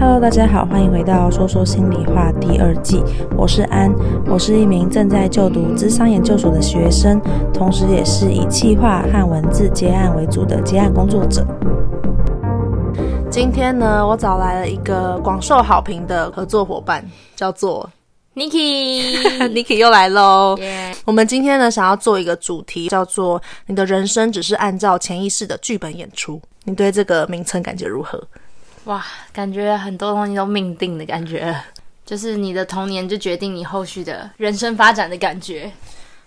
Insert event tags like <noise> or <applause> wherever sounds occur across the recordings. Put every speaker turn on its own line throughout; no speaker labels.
Hello，大家好，欢迎回到说说心里话第二季。我是安，我是一名正在就读咨商研究所的学生，同时也是以企划和文字接案为主的接案工作者。今天呢，我找来了一个广受好评的合作伙伴，叫做 Niki，Niki <laughs> 又来喽。我们今天呢，想要做一个主题，叫做“你的人生只是按照潜意识的剧本演出”。你对这个名称感觉如何？
哇，感觉很多东西都命定的感觉，就是你的童年就决定你后续的人生发展的感觉。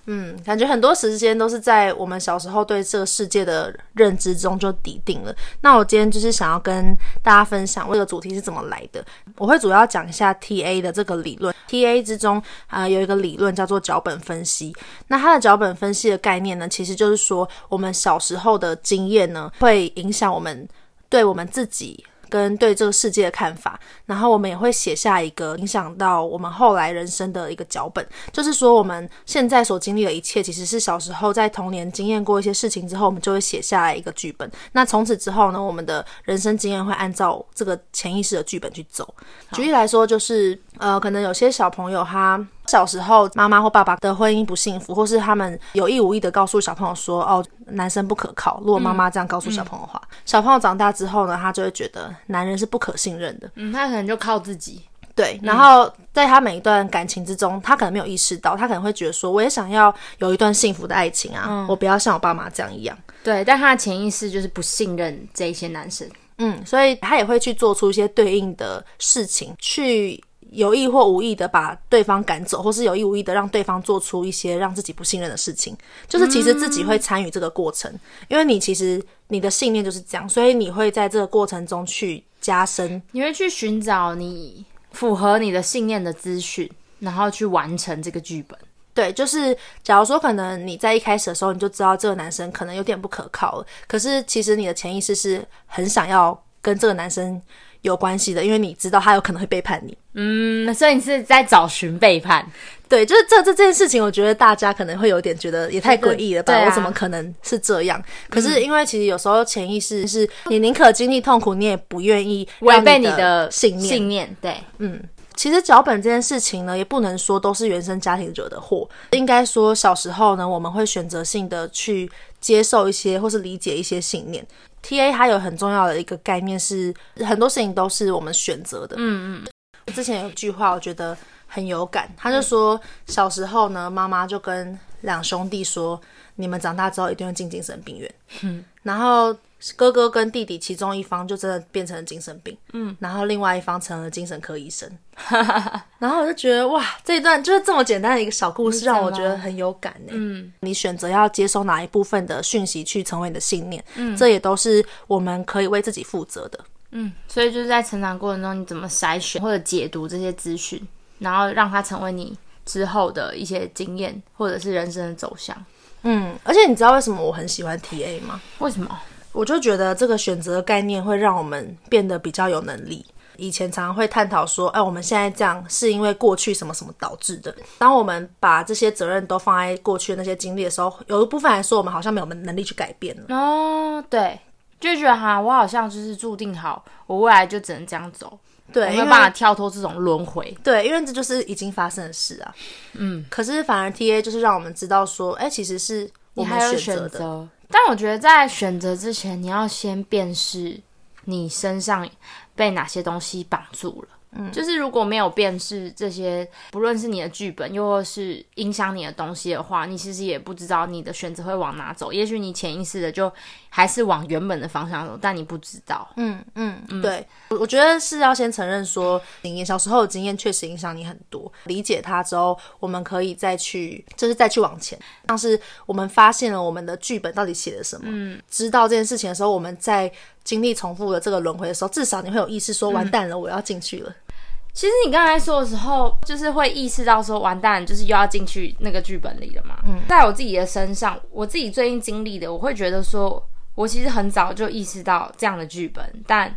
嗯，感觉很多时间都是在我们小时候对这个世界的认知中就底定了。那我今天就是想要跟大家分享这个主题是怎么来的。我会主要讲一下 TA 的这个理论。TA 之中啊、有一个理论叫做脚本分析。那它的脚本分析的概念呢，其实就是说我们小时候的经验呢，会影响我们对我们自己。跟对这个世界的看法，然后我们也会写下一个影响到我们后来人生的一个脚本，就是说我们现在所经历的一切，其实是小时候在童年经验过一些事情之后，我们就会写下来一个剧本。那从此之后呢，我们的人生经验会按照这个潜意识的剧本去走。举例来说，就是呃，可能有些小朋友他。小时候，妈妈或爸爸的婚姻不幸福，或是他们有意无意的告诉小朋友说：“哦，男生不可靠。”如果妈妈这样告诉小朋友的话，嗯嗯、小朋友长大之后呢，他就会觉得男人是不可信任的。
嗯，他可能就靠自己。
对，然后在他每一段感情之中，他可能没有意识到，他可能会觉得说：“我也想要有一段幸福的爱情啊，嗯、我不要像我爸妈这样一样。”
对，但他的潜意识就是不信任这一些男生。
嗯，所以他也会去做出一些对应的事情去。有意或无意的把对方赶走，或是有意无意的让对方做出一些让自己不信任的事情，就是其实自己会参与这个过程，嗯、因为你其实你的信念就是这样，所以你会在这个过程中去加深，
你会去寻找你符合你的信念的资讯，然后去完成这个剧本。
对，就是假如说可能你在一开始的时候你就知道这个男生可能有点不可靠了，可是其实你的潜意识是很想要跟这个男生有关系的，因为你知道他有可能会背叛你。
嗯，所以你是在找寻背叛？
对，就是这这这件事情，我觉得大家可能会有点觉得也太诡异了吧？啊，我怎么可能是这样？可是因为其实有时候潜意识是你宁可经历痛苦，你也不愿意
违背你的
信念。
信念，对，
嗯，其实脚本这件事情呢，也不能说都是原生家庭惹的祸。应该说小时候呢，我们会选择性的去接受一些或是理解一些信念。TA 它有很重要的一个概念是，很多事情都是我们选择的。嗯嗯。之前有一句话，我觉得很有感，他就说小时候呢，妈妈就跟两兄弟说，你们长大之后一定会进精神病院。嗯。然后。哥哥跟弟弟其中一方就真的变成了精神病，嗯，然后另外一方成了精神科医生，<laughs> 然后我就觉得哇，这一段就是这么简单的一个小故事，让我觉得很有感呢。嗯，你选择要接收哪一部分的讯息去成为你的信念，嗯，这也都是我们可以为自己负责的。
嗯，所以就是在成长过程中，你怎么筛选或者解读这些资讯，然后让它成为你之后的一些经验或者是人生的走向。
嗯，而且你知道为什么我很喜欢 TA 吗？
为什么？
我就觉得这个选择的概念会让我们变得比较有能力。以前常常会探讨说，哎，我们现在这样是因为过去什么什么导致的。当我们把这些责任都放在过去的那些经历的时候，有一部分来说，我们好像没有能力去改变了。
哦，对，就觉得哈，我好像就是注定好，我未来就只能这样走，对，没有办法跳脱这种轮回。
对，因为这就是已经发生的事啊。嗯，可是反而 TA 就是让我们知道说，哎，其实是我们选择的。
但我觉得在选择之前，你要先辨识你身上被哪些东西绑住了。嗯，就是如果没有辨识这些，不论是你的剧本，又或是影响你的东西的话，你其实也不知道你的选择会往哪走。也许你潜意识的就还是往原本的方向走，但你不知道。
嗯嗯，嗯对，我觉得是要先承认说，你小时候的经验确实影响你很多。理解它之后，我们可以再去，就是再去往前。像是我们发现了我们的剧本到底写了什么，嗯，知道这件事情的时候，我们在经历重复的这个轮回的时候，至少你会有意识说，完蛋了，我要进去了。
其实你刚才说的时候，就是会意识到说，完蛋，就是又要进去那个剧本里了嘛。嗯，在我自己的身上，我自己最近经历的，我会觉得说，我其实很早就意识到这样的剧本，但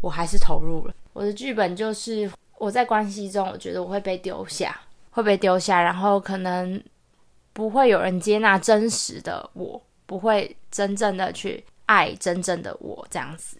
我还是投入了。我的剧本就是我在关系中，我觉得我会被丢下，会被丢下，然后可能不会有人接纳真实的我，不会真正的去爱真正的我这样子。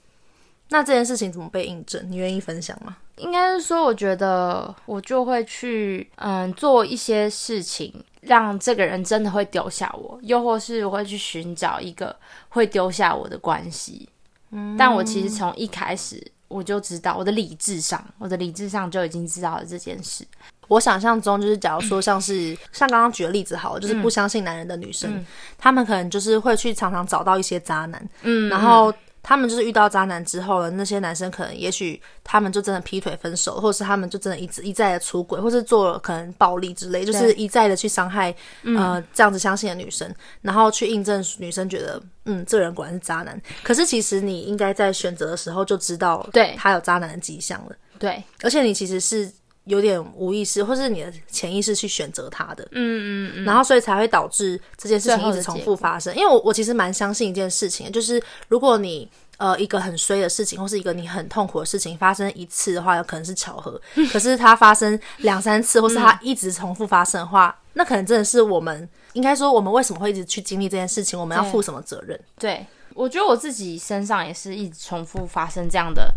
那这件事情怎么被印证？你愿意分享吗？
应该是说，我觉得我就会去嗯做一些事情，让这个人真的会丢下我，又或是我会去寻找一个会丢下我的关系。嗯，但我其实从一开始我就知道，我的理智上，我的理智上就已经知道了这件事。
我想象中就是，假如说像是、嗯、像刚刚举的例子好了，就是不相信男人的女生，她、嗯、们可能就是会去常常找到一些渣男，嗯，然后。他们就是遇到渣男之后呢，那些男生可能也许他们就真的劈腿分手，或者是他们就真的一直一再的出轨，或是做了可能暴力之类，就是一再的去伤害呃这样子相信的女生，然后去印证女生觉得嗯这人果然是渣男。可是其实你应该在选择的时候就知道，对他有渣男的迹象了。对，而且你其实是。有点无意识，或是你的潜意识去选择它的，嗯嗯嗯，然后所以才会导致这件事情一直重复发生。因为我我其实蛮相信一件事情，就是如果你呃一个很衰的事情，或是一个你很痛苦的事情发生一次的话，有可能是巧合；<laughs> 可是它发生两三次，或是它一直重复发生的话，嗯、<laughs> 那可能真的是我们应该说，我们为什么会一直去经历这件事情，我们要负什么责任？
对，对，我觉得我自己身上也是一直重复发生这样的。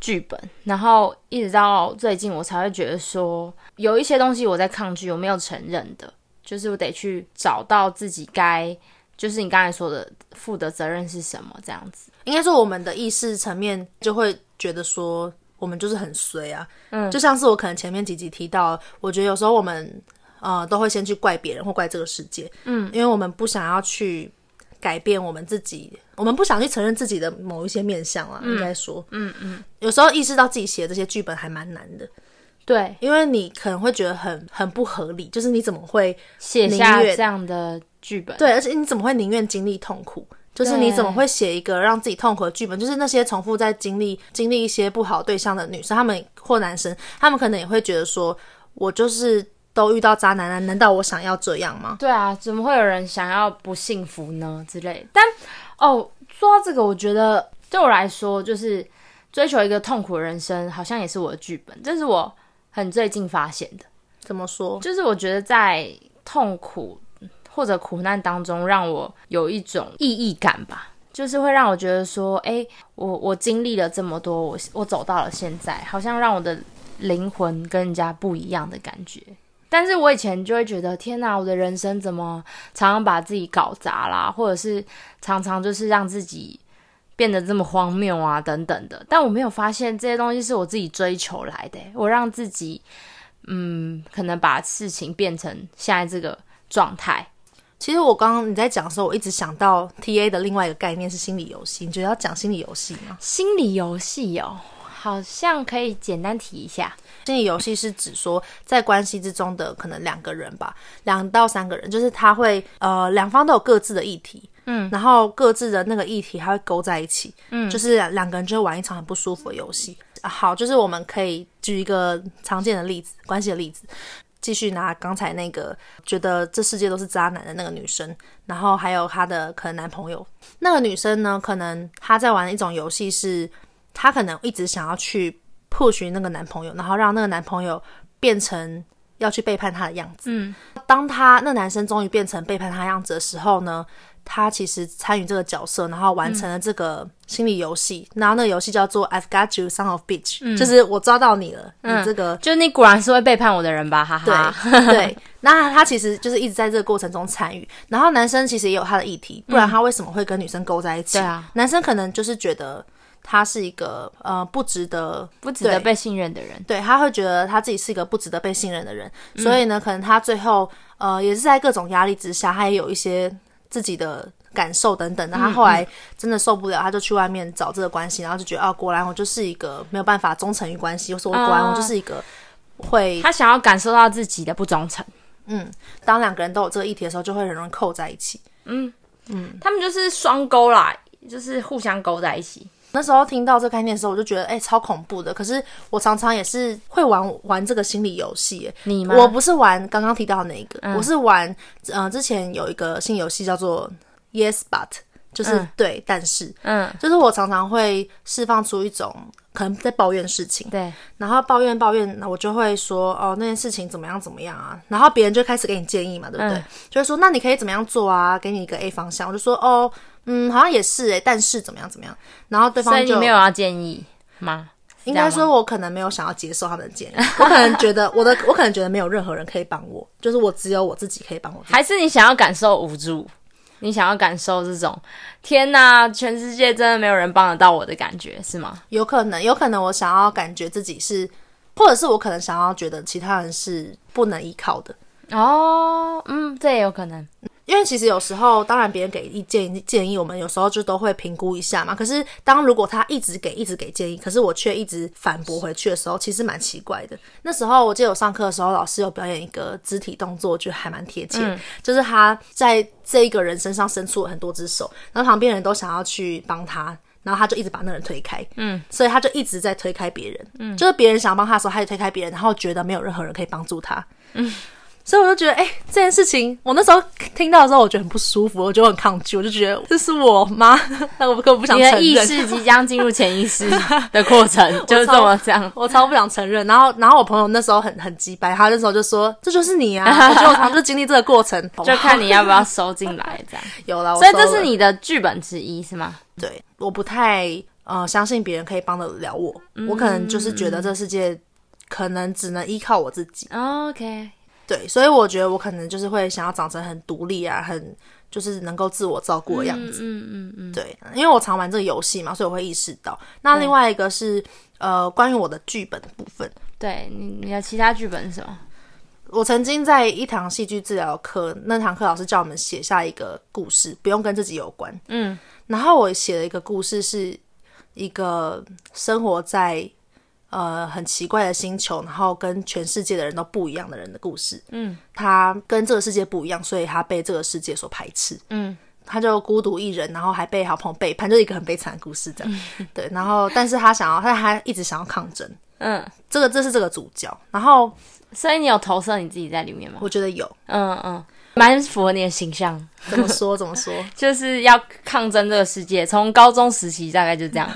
剧本，然后一直到最近，我才会觉得说，有一些东西我在抗拒，我没有承认的，就是我得去找到自己该，就是你刚才说的负的责任是什么，这样子。
应该说，我们的意识层面就会觉得说，我们就是很衰啊，嗯，就像是我可能前面几集提到，我觉得有时候我们呃都会先去怪别人或怪这个世界，嗯，因为我们不想要去。改变我们自己，我们不想去承认自己的某一些面相啊，嗯、应该说，嗯嗯，有时候意识到自己写的这些剧本还蛮难的，
对，
因为你可能会觉得很很不合理，就是你怎么会
写下这样的剧本？
对，而且你怎么会宁愿经历痛苦？就是你怎么会写一个让自己痛苦的剧本？就是那些重复在经历经历一些不好对象的女生，她们或男生，他们可能也会觉得说，我就是。都遇到渣男了，难道我想要这样吗？
对啊，怎么会有人想要不幸福呢？之类。但哦，说到这个，我觉得对我来说，就是追求一个痛苦的人生，好像也是我的剧本。这是我很最近发现的。
怎么说？
就是我觉得在痛苦或者苦难当中，让我有一种意义感吧。就是会让我觉得说，哎，我我经历了这么多，我我走到了现在，好像让我的灵魂跟人家不一样的感觉。但是我以前就会觉得，天哪，我的人生怎么常常把自己搞砸啦，或者是常常就是让自己变得这么荒谬啊，等等的。但我没有发现这些东西是我自己追求来的，我让自己，嗯，可能把事情变成现在这个状态。
其实我刚刚你在讲的时候，我一直想到 TA 的另外一个概念是心理游戏。你觉得要讲心理游戏吗？
心理游戏哦。好像可以简单提一下，
心理游戏是指说，在关系之中的可能两个人吧，两到三个人，就是他会呃两方都有各自的议题，嗯，然后各自的那个议题还会勾在一起，嗯，就是两个人就会玩一场很不舒服的游戏。啊，好，就是我们可以举一个常见的例子，关系的例子，继续拿刚才那个觉得这世界都是渣男的那个女生，然后还有她的可能男朋友，那个女生呢，可能她在玩一种游戏是。她可能一直想要去 push 那个男朋友，然后让那个男朋友变成要去背叛她的样子。嗯，当她那男生终于变成背叛她样子的时候呢，她其实参与这个角色，然后完成了这个心理游戏。嗯、然后那个游戏叫做 I've got you, son of bitch，、嗯、就是我抓到你了。嗯，你这个
就你果然是会背叛我的人吧？哈哈。
对对，那他其实就是一直在这个过程中参与。然后男生其实也有他的议题，不然他为什么会跟女生勾在一起？对啊、嗯，男生可能就是觉得。他是一个呃不值得
不值得被信任的人，
对，他会觉得他自己是一个不值得被信任的人，嗯、所以呢，可能他最后呃也是在各种压力之下，他也有一些自己的感受等等的。他后来真的受不了，他就去外面找这个关系，然后就觉得哦，果然我就是一个没有办法忠诚于关系，或者我果然我就是一个会
他想要感受到自己的不忠诚。
嗯，当两个人都有这个议题的时候，就会很容易扣在一起。嗯
嗯，他们就是双勾啦，就是互相勾在一起。
那时候听到这概念的时候，我就觉得哎、欸，超恐怖的。可是我常常也是会玩玩这个心理游戏。
你吗？
我不是玩刚刚提到那个，嗯、我是玩呃之前有一个新游戏叫做 Yes But，就是、嗯、对，但是嗯，就是我常常会释放出一种可能在抱怨事情，
对，
然后抱怨抱怨，那我就会说哦那件事情怎么样怎么样啊，然后别人就开始给你建议嘛，对不对？嗯、就会说那你可以怎么样做啊，给你一个 A 方向，我就说哦。嗯，好像也是诶，但是怎么样怎么样？然后对方就
没有要建议吗？
应该说，我可能没有想要接受他们的建议。我可能觉得 <laughs> 我的，我可能觉得没有任何人可以帮我，就是我只有我自己可以帮我。
还是你想要感受无助？你想要感受这种天哪，全世界真的没有人帮得到我的感觉，是吗？
有可能，有可能我想要感觉自己是，或者是我可能想要觉得其他人是不能依靠的。
哦，嗯，这也有可能。
因为其实有时候，当然别人给意见建议，我们有时候就都会评估一下嘛。可是当如果他一直给一直给建议，可是我却一直反驳回去的时候，其实蛮奇怪的。那时候我记得我上课的时候，老师有表演一个肢体动作，我觉得还蛮贴切，嗯、就是他在这一个人身上伸出了很多只手，然后旁边人都想要去帮他，然后他就一直把那人推开，嗯，所以他就一直在推开别人，嗯，就是别人想要帮他的时候，他就推开别人，然后觉得没有任何人可以帮助他，嗯。所以我就觉得，哎、欸，这件事情，我那时候听到的时候，我觉得很不舒服，我就很抗拒，我就觉得这是我吗？那 <laughs> 我根本不想承认。
你的意识即将进入潜意识的过程，<laughs> 就是这么这样。<laughs>
我超不想承认。然后，然后我朋友那时候很很鸡掰，他那时候就说：“这就是你啊！”我觉得我常常就经历这个过程，
就看你要不要收进来这样。
有了，
所以这是你的剧本之一，是吗？
对，我不太呃相信别人可以帮得了我，嗯、我可能就是觉得这世界可能只能依靠我自己。
OK。
对，所以我觉得我可能就是会想要长成很独立啊，很就是能够自我照顾的样子。
嗯嗯嗯。
对，因为我常玩这个游戏嘛，所以我会意识到。那另外一个是呃，关于我的剧本的部分。
对，你你的其他剧本是什么？
我曾经在一堂戏剧治疗课，那堂课老师叫我们写下一个故事，不用跟自己有关。嗯。然后我写了一个故事，是一个生活在。呃，很奇怪的星球，然后跟全世界的人都不一样的人的故事。嗯，他跟这个世界不一样，所以他被这个世界所排斥。嗯，他就孤独一人，然后还被好朋友背叛，就是一个很悲惨的故事这样。嗯、对，然后但是他想要，他还一直想要抗争。嗯，这个这是这个主角。然后，
所以你有投射你自己在里面吗？
我觉得有。
嗯嗯，蛮符合你的形象。
怎么说？怎么说？<laughs>
就是要抗争这个世界，从高中时期大概就这样。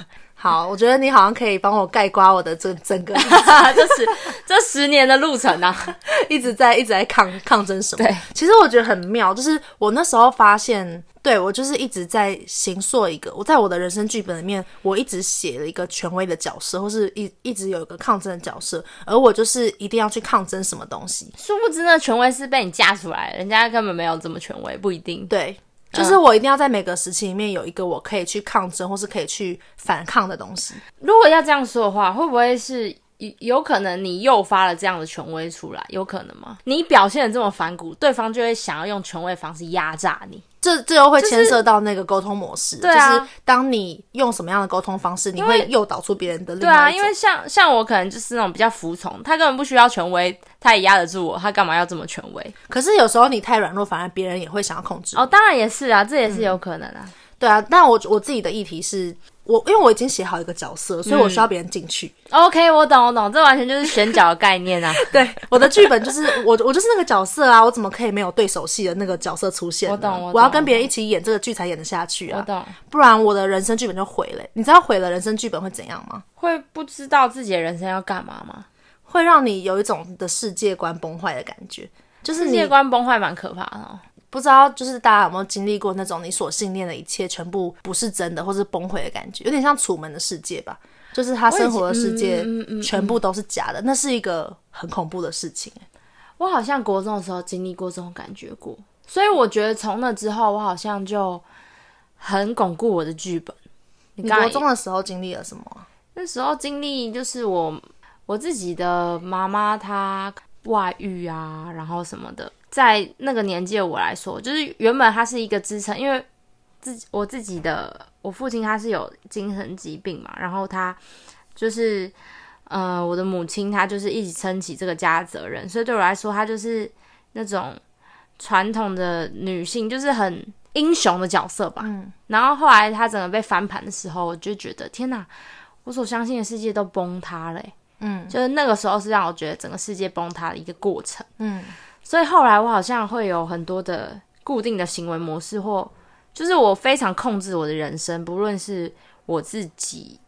好，我觉得你好像可以帮我盖刮我的这整个，<laughs>
这十这十年的路程啊，<laughs>
一直在一直在抗抗争什么？
对，
其实我觉得很妙，就是我那时候发现，对，我就是一直在行塑一个，我在我的人生剧本里面，我一直写了一个权威的角色，或是一一直有一个抗争的角色，而我就是一定要去抗争什么东西。
殊不知那权威是被你架出来，人家根本没有这么权威，不一定。
对。就是我一定要在每个时期里面有一个我可以去抗争或是可以去反抗的东西。
如果要这样说的话，会不会是有可能你诱发了这样的权威出来？有可能吗？你表现的这么反骨，对方就会想要用权威方式压榨你。
这这又会牵涉到那个沟通模式，就是，就是当你用什么样的沟通方式，你会诱导出别人的另外一种。对
啊，因为像像我可能就是那种比较服从，他根本不需要权威，他也压得住我，他干嘛要这么权威？
可是有时候你太软弱，反而别人也会想要控制。
哦，当然也是啊，这也是有可能啊。嗯、
对啊，但我我自己的议题是。我因为我已经写好一个角色，所以我需要别人进去。
嗯、OK，我懂，我懂，这完全就是选角的概念啊。<laughs>
对，我的剧本就是我，我就是那个角色啊，我怎么可以没有对手戏的那个角色出现？
我懂，我懂，
我要跟别人一起演这个剧才演得下去啊。
我懂，
不然我的人生剧本就毁了。你知道毁了人生剧本会怎样吗？
会不知道自己的人生要干嘛吗？
会让你有一种的世界观崩坏的感觉，就是
世界观崩坏蛮可怕的哦。
不知道，就是大家有没有经历过那种你所信念的一切全部不是真的，或是崩溃的感觉，有点像楚门的世界吧？就是他生活的世界全部都是假的，那是一个很恐怖的事情。
我好像国中的时候经历过这种感觉过，所以我觉得从那之后，我好像就很巩固我的剧本。
你国中的时候经历了什么？
那时候经历就是我我自己的妈妈她外遇啊，然后什么的。在那个年纪的我来说，就是原本他是一个支撑，因为自己我自己的我父亲他是有精神疾病嘛，然后他就是呃我的母亲她就是一直撑起这个家的责任，所以对我来说，她就是那种传统的女性，就是很英雄的角色吧。嗯。然后后来她整个被翻盘的时候，我就觉得天哪，我所相信的世界都崩塌了。嗯。就是那个时候是让我觉得整个世界崩塌的一个过程。嗯。所以后来我好像会有很多的固定的行为模式，或就是我非常控制我的人生，不论是我自己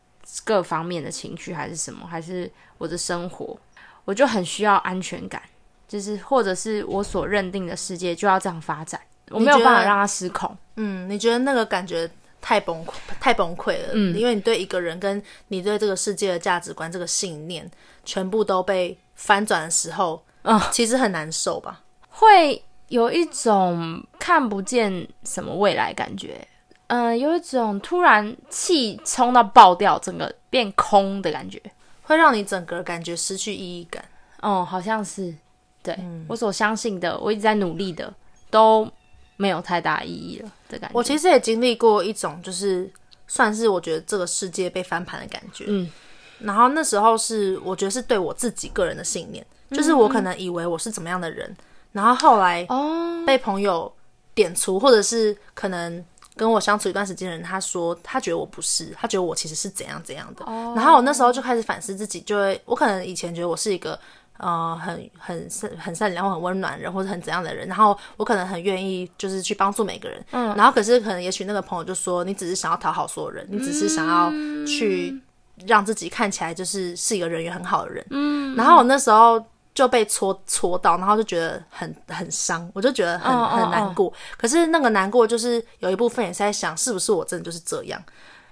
各方面的情绪，还是什么，还是我的生活，我就很需要安全感，就是或者是我所认定的世界就要这样发展。我没有办法让它失控。
嗯，你觉得那个感觉太崩溃，太崩溃了。嗯，因为你对一个人跟你对这个世界的价值观、这个信念，全部都被翻转的时候，嗯，其实很难受吧？
会有一种看不见什么未来感觉。嗯、呃，有一种突然气冲到爆掉，整个变空的感觉，
会让你整个感觉失去意义感。
哦，好像是，对、嗯、我所相信的，我一直在努力的，都没有太大意义了的感觉。
我其实也经历过一种，就是算是我觉得这个世界被翻盘的感觉。嗯，然后那时候是我觉得是对我自己个人的信念，就是我可能以为我是怎么样的人，嗯、然后后来哦被朋友点出，或者是可能。跟我相处一段时间的人，他说他觉得我不是，他觉得我其实是怎样怎样的。Oh. 然后我那时候就开始反思自己，就会我可能以前觉得我是一个呃很很善很善良或很温暖人，或者很怎样的人。然后我可能很愿意就是去帮助每个人。嗯。然后可是可能也许那个朋友就说，你只是想要讨好所有人，你只是想要去让自己看起来就是是一个人缘很好的人。嗯。然后我那时候。就被戳戳到，然后就觉得很很伤，我就觉得很很难过。Oh, oh, oh. 可是那个难过，就是有一部分也是在想，是不是我真的就是这样？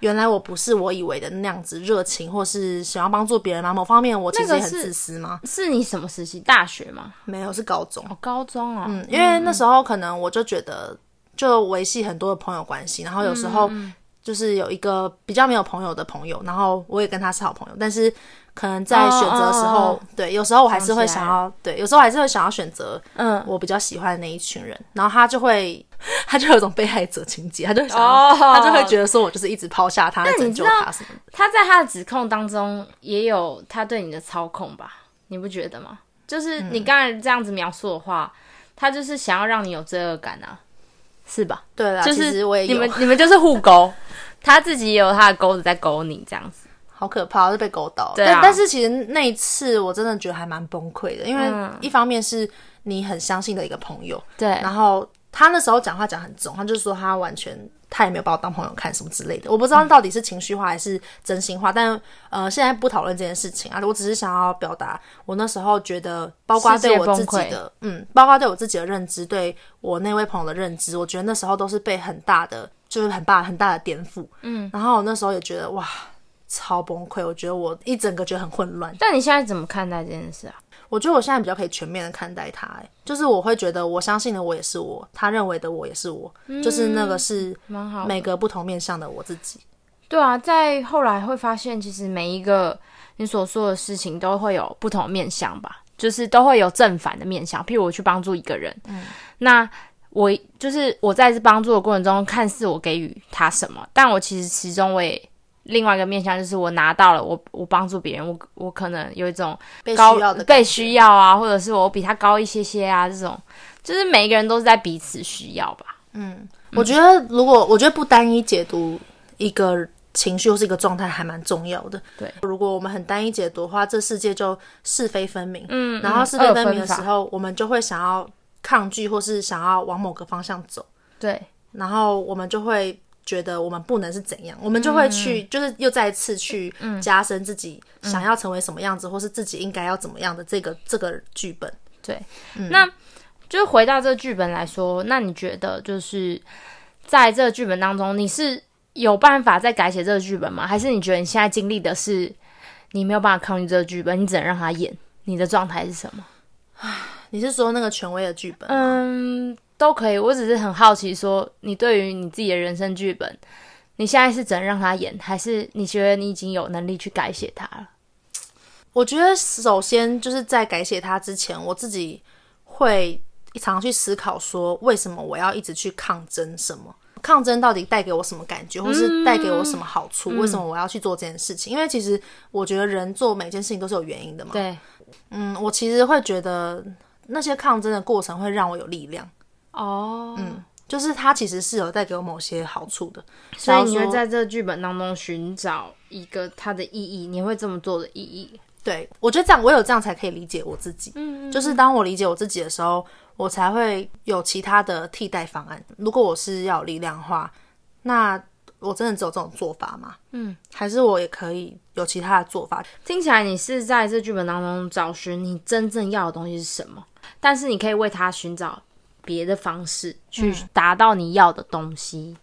原来我不是我以为的那样子热情，或是想要帮助别人吗？某方面我其实也很自私吗？
那个是，是你什么时期？大学吗？
没有，是高中。
哦，高中啊。
嗯，因为那时候可能我就觉得，就维系很多的朋友关系，然后有时候就是有一个比较没有朋友的朋友，然后我也跟他是好朋友，但是。可能在选择的时候，oh, oh, oh. 对，有时候我还是会想要，对，有时候还是会想要选择，嗯，我比较喜欢的那一群人，嗯、然后他就会，<laughs> 他就有一种被害者情节，他就想，oh. 他就会觉得说我就是一直抛下他，拯救他什么的。
他在他的指控当中也有他对你的操控吧？你不觉得吗？就是你刚才这样子描述的话，嗯、他就是想要让你有罪恶感啊，是吧？
对啦，
就是
我也
你们你们就是互勾，<laughs> 他自己也有他的钩子在勾你这样子。
好可怕，是被勾到。对啊。但但是其实那一次我真的觉得还蛮崩溃的，因为一方面是你很相信的一个朋友，对，然后他那时候讲话讲很重，他就说他完全他也没有把我当朋友看什么之类的。我不知道到底是情绪化还是真心话，嗯、但呃现在不讨论这件事情啊，我只是想要表达我那时候觉得，包括对我自己的，嗯，包括对我自己的认知，对我那位朋友的认知，我觉得那时候都是被很大的，就是很大很大的颠覆。嗯，然后我那时候也觉得哇。超崩溃，我觉得我一整个觉得很混乱。
但你现在怎么看待这件事啊？
我觉得我现在比较可以全面的看待他，哎，就是我会觉得我相信的我也是我，他认为的我也是我，嗯、就是那个是每个不同面向的我自己。
对啊，在后来会发现，其实每一个你所说的事情都会有不同面向吧，就是都会有正反的面向。譬如我去帮助一个人，嗯，那我就是我在这帮助的过程中，看似我给予他什么，但我其实其中我也。另外一个面向就是我拿到了，我我帮助别人，我我可能有一种高
被需要的
被需要啊，或者是我比他高一些些啊，这种就是每一个人都是在彼此需要吧。
嗯，嗯，我觉得如果我觉得不单一解读一个情绪或是一个状态还蛮重要的。对，如果我们很单一解读的话，这世界就是非分明。嗯，然后是非分明的时候，我们就会想要抗拒或是想要往某个方向走。对，然后我们就会。觉得我们不能是怎样，我们就会去，嗯、就是又再一次去加深自己想要成为什么样子，嗯、或是自己应该要怎么样的这个这个剧本。
对，嗯、那就回到这个剧本来说，那你觉得就是在这个剧本当中，你是有办法再改写这个剧本吗？还是你觉得你现在经历的是你没有办法抗拒这个剧本，你只能让他演？你的状态是什
么？<sighs> 你是说那个权威的剧本？
嗯。都可以，我只是很好奇，说你对于你自己的人生剧本，你现在是怎样让他演，还是你觉得你已经有能力去改写他了？
我觉得首先就是在改写他之前，我自己会常常去思考说，为什么我要一直去抗争？什么抗争到底带给我什么感觉，或是带给我什么好处？嗯、为什么我要去做这件事情？因为其实我觉得人做每件事情都是有原因的嘛。对，嗯，我其实会觉得那些抗争的过程会让我有力量。哦，嗯，就是它其实是有带给我某些好处的，
所以你会在这个剧本当中寻找一个它的意义，你会这么做的意义。
对，我觉得这样，我有这样才可以理解我自己。嗯，就是当我理解我自己的时候，我才会有其他的替代方案。如果我是要有力量的话，那我真的只有这种做法吗？嗯，还是我也可以有其他的做法？
听起来你是在这剧本当中找寻你真正要的东西是什么，但是你可以为他寻找。别的方式去达到你要的东西。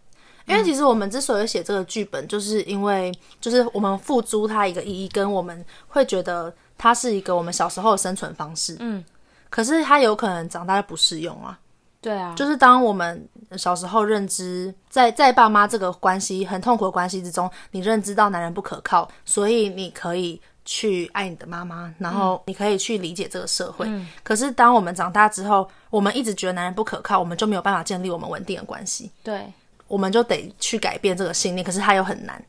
因为其实我们之所以写这个剧本，就是因为就是我们付诸它一个意义，跟我们会觉得它是一个我们小时候的生存方式。嗯，可是它有可能长大就不适用啊。
对啊，
就是当我们小时候认知在在爸妈这个关系很痛苦的关系之中，你认知到男人不可靠，所以你可以去爱你的妈妈，然后你可以去理解这个社会。嗯，可是当我们长大之后，我们一直觉得男人不可靠，我们就没有办法建立我们稳定的关系。
对。
我们就得去改变这个信念，可是它又很难。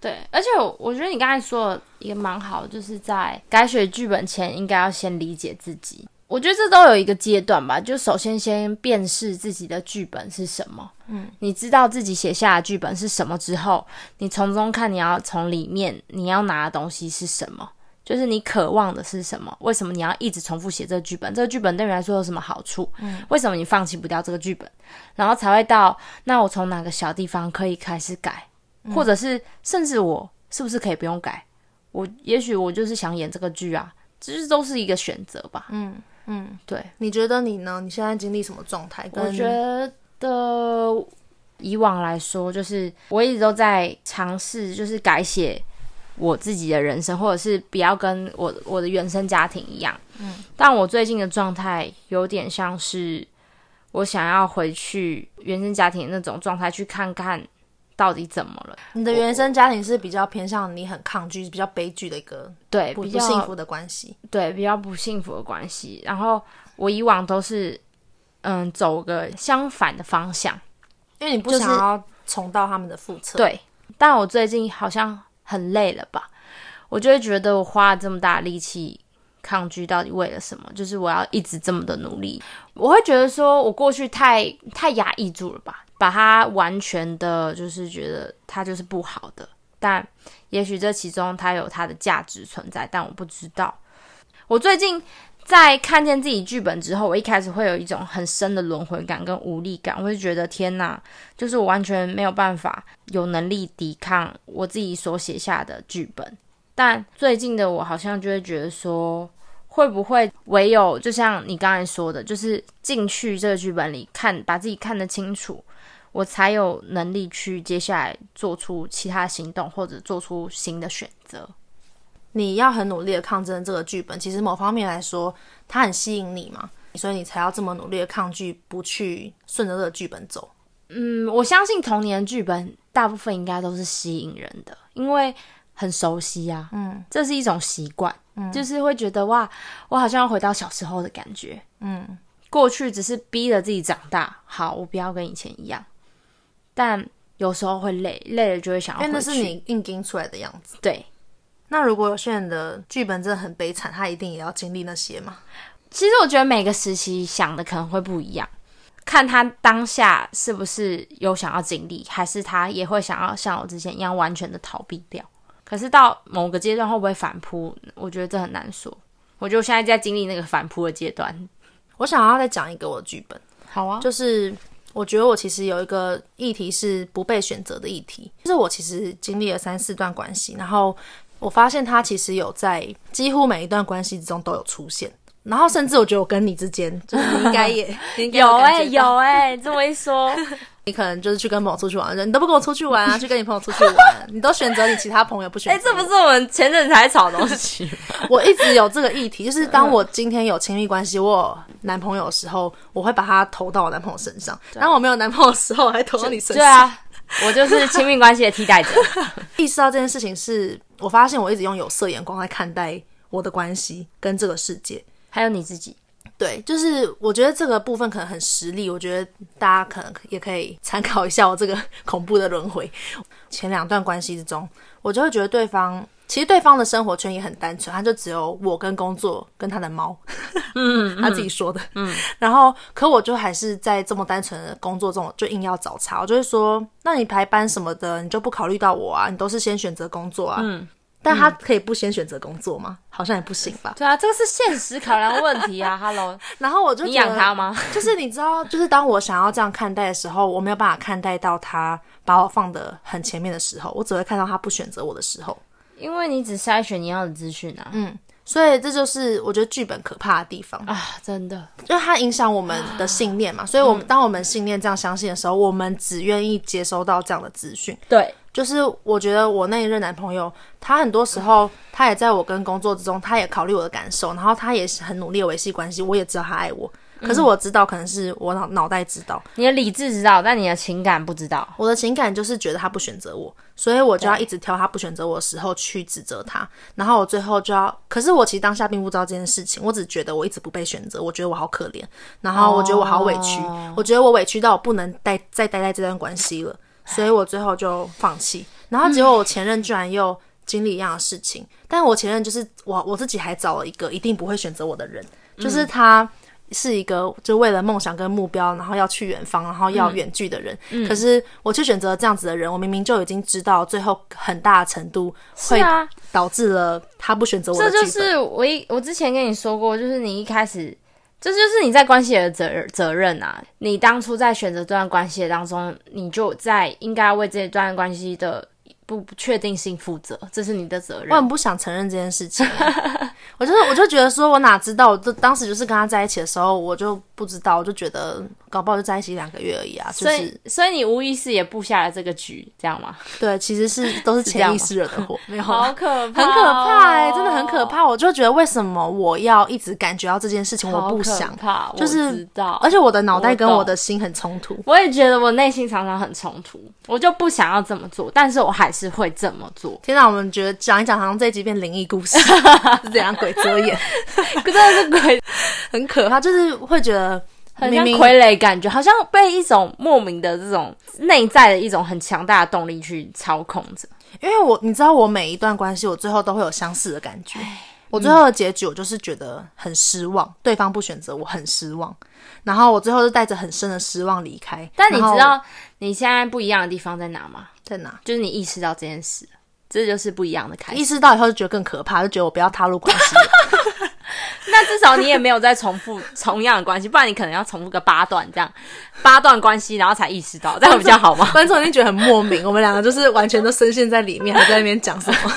对，而且我我觉得你刚才说的也蛮好，就是在改写剧本前，应该要先理解自己。我觉得这都有一个阶段吧，就首先先辨识自己的剧本是什么。嗯，你知道自己写下的剧本是什么之后，你从中看你要从里面你要拿的东西是什么。就是你渴望的是什么？为什么你要一直重复写这个剧本？这个剧本对你来说有什么好处？嗯，为什么你放弃不掉这个剧本？然后才会到那我从哪个小地方可以开始改，嗯、或者是甚至我是不是可以不用改？我也许我就是想演这个剧啊，其实都是一个选择吧。嗯嗯，对，
你觉得你呢？你现在经历什么状态？
我觉得以往来说，就是我一直都在尝试，就是改写。我自己的人生，或者是不要跟我我的原生家庭一样。嗯，但我最近的状态有点像是我想要回去原生家庭那种状态，去看看到底怎么了。
你的原生家庭是比较偏向你很抗拒、比较悲剧的一个
对
不幸福的关系，
对比较不幸福的关系。然后我以往都是嗯走个相反的方向，
因为你不想要重蹈他们的覆辙。
对，但我最近好像。很累了吧？我就会觉得我花了这么大力气抗拒，到底为了什么？就是我要一直这么的努力。我会觉得说我过去太太压抑住了吧，把它完全的，就是觉得它就是不好的。但也许这其中它有它的价值存在，但我不知道。我最近。在看见自己剧本之后，我一开始会有一种很深的轮回感跟无力感，我就觉得天哪，就是我完全没有办法有能力抵抗我自己所写下的剧本。但最近的我好像就会觉得说，会不会唯有就像你刚才说的，就是进去这个剧本里看，把自己看得清楚，我才有能力去接下来做出其他行动或者做出新的选择。
你要很努力的抗争这个剧本，其实某方面来说，它很吸引你嘛，所以你才要这么努力的抗拒，不去顺着这个剧本走。
嗯，我相信童年的剧本大部分应该都是吸引人的，因为很熟悉啊。嗯，这是一种习惯，嗯，就是会觉得哇，我好像要回到小时候的感觉。嗯，过去只是逼着自己长大，好，我不要跟以前一样。但有时候会累，累了就会想要
那是你硬盯出来的样子。
对。
那如果有些人的剧本真的很悲惨，他一定也要经历那些吗？
其实我觉得每个时期想的可能会不一样，看他当下是不是有想要经历，还是他也会想要像我之前一样完全的逃避掉。可是到某个阶段会不会反扑？我觉得这很难说。我觉得我现在在经历那个反扑的阶段。
我想要再讲一个我的剧本，
好啊，
就是我觉得我其实有一个议题是不被选择的议题，就是我其实经历了三四段关系，然后。我发现他其实有在几乎每一段关系之中都有出现，然后甚至我觉得我跟你之间，就是你应该也 <laughs> 应该有
哎、欸、有哎、欸，这么一说，<laughs> <laughs>
你可能就是去跟朋友出去玩，你都不跟我出去玩啊，<laughs> 去跟你朋友出去玩，你都选择你其他朋友不选择。哎、欸，
这不是我们前阵子才吵东西 <laughs>
我一直有这个议题，就是当我今天有亲密关系，我有男朋友的时候，我会把他投到我男朋友身上；当我没有男朋友的时候，我还投到你身上。对啊。
我就是亲密关系的替代者。<laughs>
意识到这件事情是，我发现我一直用有色眼光来看待我的关系跟这个世界，
还有你自己。
对，就是我觉得这个部分可能很实力，我觉得大家可能也可以 <laughs> 参考一下我这个 <laughs> 恐怖的轮回。前两段关系之中，我就会觉得对方。其实对方的生活圈也很单纯，他就只有我跟工作跟他的猫，嗯，<laughs> 他自己说的，嗯。然后，可我就还是在这么单纯的工作中，就硬要找茬。我就会说，那你排班什么的，你就不考虑到我啊？你都是先选择工作啊？嗯。但他可以不先选择工作吗？好像也不行吧？
对啊，这个是现实考量问题啊。<laughs> Hello，
然后我就
你养他吗？<laughs>
就是你知道，就是当我想要这样看待的时候，我没有办法看待到他把我放的很前面的时候，我只会看到他不选择我的时候。
因为你只筛选你要的资讯啊，
嗯，所以这就是我觉得剧本可怕的地方
啊，真的，
因为它影响我们的信念嘛。所以，我们当我们信念这样相信的时候，我们只愿意接收到这样的资讯。
对，
就是我觉得我那一任男朋友，他很多时候他也在我跟工作之中，他也考虑我的感受，然后他也是很努力维系关系，我也知道他爱我。可是我知道，可能是我脑脑袋知道，
你的理智知道，但你的情感不知道。
我的情感就是觉得他不选择我，所以我就要一直挑他不选择我的时候去指责他，然后我最后就要。可是我其实当下并不知道这件事情，我只觉得我一直不被选择，我觉得我好可怜，然后我觉得我好委屈，哦、我觉得我委屈到我不能待再待在这段关系了，所以我最后就放弃。然后结果我前任居然又经历一样的事情，嗯、但我前任就是我我自己还找了一个一定不会选择我的人，就是他。嗯是一个就为了梦想跟目标，然后要去远方，然后要远距的人。嗯嗯、可是我却选择这样子的人，我明明就已经知道，最后很大的程度会导致了他不选择我的。
这就是我一我之前跟你说过，就是你一开始，这就是你在关系的责责任啊！你当初在选择这段关系当中，你就在应该为这段关系的。不不确定性负责，这是你的责任。
我很不想承认这件事情，我就是我就觉得说，我哪知道？我就当时就是跟他在一起的时候，我就不知道，我就觉得搞不好就在一起两个月而已啊。就是、
所以，所以你无意识也布下了这个局，这样吗？<laughs>
对，其实是都是潜意识惹的祸，没有，
好可怕、哦，
很可怕真的很可怕。我就觉得为什么我要一直感觉到这件事情？我不想，
怕
就是
知道，
而且我的脑袋跟我的心很冲突。
我，我也觉得我内心常常很冲突，我就不想要这么做，但是我还是。是会这么做。<laughs>
天哪，我们觉得讲一讲，好像这一集变灵异故事，<laughs> 是怎样鬼遮眼？<laughs>
真的是鬼，
很可怕，就是会觉得
很像傀儡感觉，好像被一种莫名的这种内在的一种很强大的动力去操控着。
因为我你知道，我每一段关系，我最后都会有相似的感觉。我最后的结局，我就是觉得很失望，嗯、对方不选择我，很失望。然后我最后是带着很深的失望离开。
但你知道你现在不一样的地方在哪吗？
在哪？
就是你意识到这件事，这就是不一样的开始。
意识到以后就觉得更可怕，就觉得我不要踏入关系。<laughs>
那至少你也没有再重复同样的关系，不然你可能要重复个八段这样，八段关系，然后才意识到，这样比较好吗？
观众一定觉得很莫名，我们两个就是完全都深陷在里面，还在那边讲什么？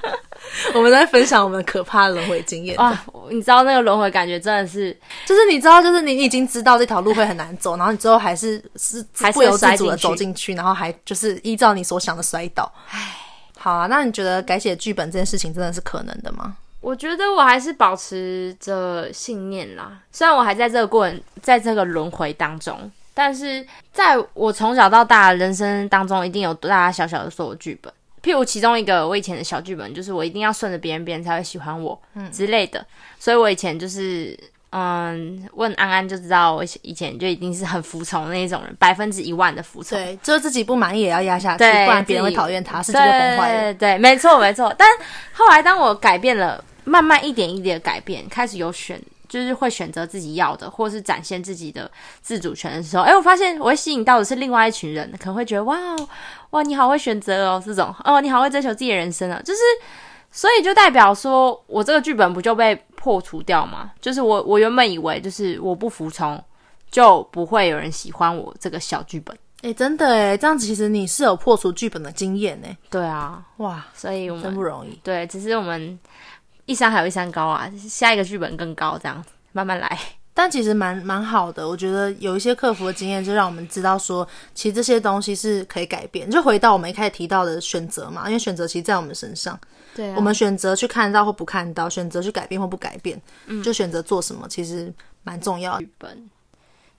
<laughs> 我们在分享我们可怕的轮回经验
啊！你知道那个轮回感觉真的是，
就是你知道，就是你已经知道这条路会很难走，然后你最后还是是不由自主的走进去，然后还就是依照你所想的摔倒。唉，好啊，那你觉得改写剧本这件事情真的是可能的吗？
我觉得我还是保持着信念啦，虽然我还在这个过程，在这个轮回当中，但是在我从小到大人生当中，一定有大大小小的所有剧本。譬如其中一个我以前的小剧本，就是我一定要顺着别人，别人才会喜欢我，嗯之类的。所以我以前就是，嗯，问安安就知道，我以前就一定是很服从那一种人，百分之一万的服从。
对，就是自己不满意也要压下去，对不然别人会讨厌他，世界就崩坏了。
对，对，没错，没错。但后来当我改变了，慢慢一点一点的改变，开始有选。就是会选择自己要的，或是展现自己的自主权的时候，哎，我发现我会吸引到的是另外一群人，可能会觉得哇哇，你好会选择哦，这种哦，你好会追求自己的人生啊，就是所以就代表说我这个剧本不就被破除掉吗？就是我我原本以为就是我不服从就不会有人喜欢我这个小剧本，
哎，真的哎，这样子其实你是有破除剧本的经验呢。
对啊，
哇，
所以我们
真不容易。
对，只是我们。一山还有一山高啊，下一个剧本更高，这样慢慢来。
但其实蛮蛮好的，我觉得有一些客服的经验，就让我们知道说，其实这些东西是可以改变。就回到我们一开始提到的选择嘛，因为选择其实在我们身上。
对啊，
我们选择去看到或不看到，选择去改变或不改变，嗯，就选择做什么，其实蛮重要的。
剧本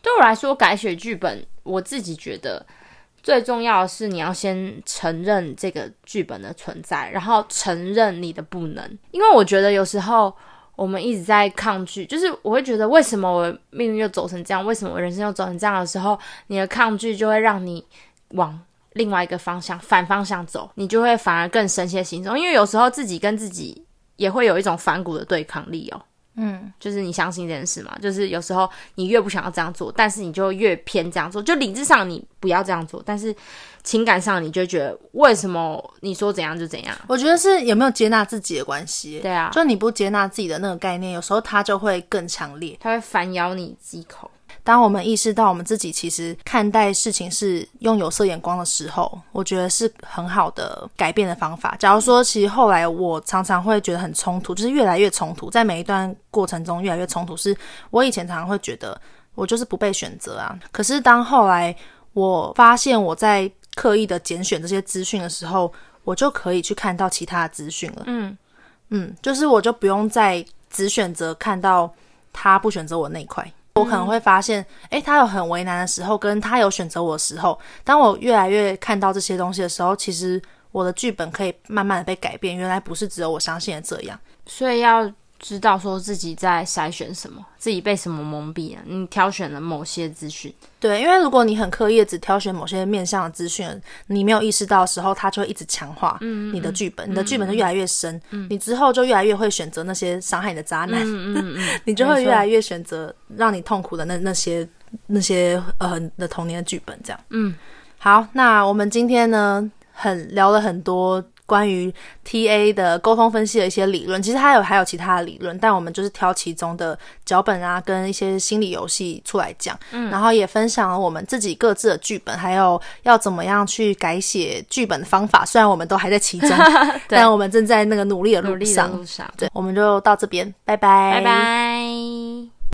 对我来说，改写剧本，我自己觉得。最重要的是，你要先承认这个剧本的存在，然后承认你的不能。因为我觉得有时候我们一直在抗拒，就是我会觉得为什么我命运又走成这样，为什么我人生又走成这样的时候，你的抗拒就会让你往另外一个方向、反方向走，你就会反而更深陷心中。因为有时候自己跟自己也会有一种反骨的对抗力哦。嗯，就是你相信这件事嘛？就是有时候你越不想要这样做，但是你就越偏这样做。就理智上你不要这样做，但是情感上你就觉得为什么你说怎样就怎样？
我觉得是有没有接纳自己的关系。
对啊，
就你不接纳自己的那个概念，有时候它就会更强烈，
它会反咬你几口。
当我们意识到我们自己其实看待事情是用有色眼光的时候，我觉得是很好的改变的方法。假如说，其实后来我常常会觉得很冲突，就是越来越冲突，在每一段过程中越来越冲突。是我以前常常会觉得我就是不被选择啊，可是当后来我发现我在刻意的拣选这些资讯的时候，我就可以去看到其他的资讯了。嗯嗯，就是我就不用再只选择看到他不选择我那一块。我可能会发现，诶，他有很为难的时候，跟他有选择我的时候，当我越来越看到这些东西的时候，其实我的剧本可以慢慢的被改变。原来不是只有我相信的这样，
所以要。知道说自己在筛选什么，自己被什么蒙蔽啊？你挑选了某些资讯，
对，因为如果你很刻意的只挑选某些面向的资讯，你没有意识到的时候，它就会一直强化你的剧本，你的剧本就越来越深，嗯、你之后就越来越会选择那些伤害你的渣男，嗯嗯 <laughs> 嗯、你就会越来越选择让你痛苦的那那些那些呃的童年的剧本，这样。嗯，好，那我们今天呢，很聊了很多。关于 TA 的沟通分析的一些理论，其实还有还有其他的理论，但我们就是挑其中的脚本啊，跟一些心理游戏出来讲，嗯，然后也分享了我们自己各自的剧本，还有要怎么样去改写剧本的方法。虽然我们都还在其中，<laughs> 对但我们正在那个努力的路上。
路上，
对，我们就到这边，拜拜，
拜拜。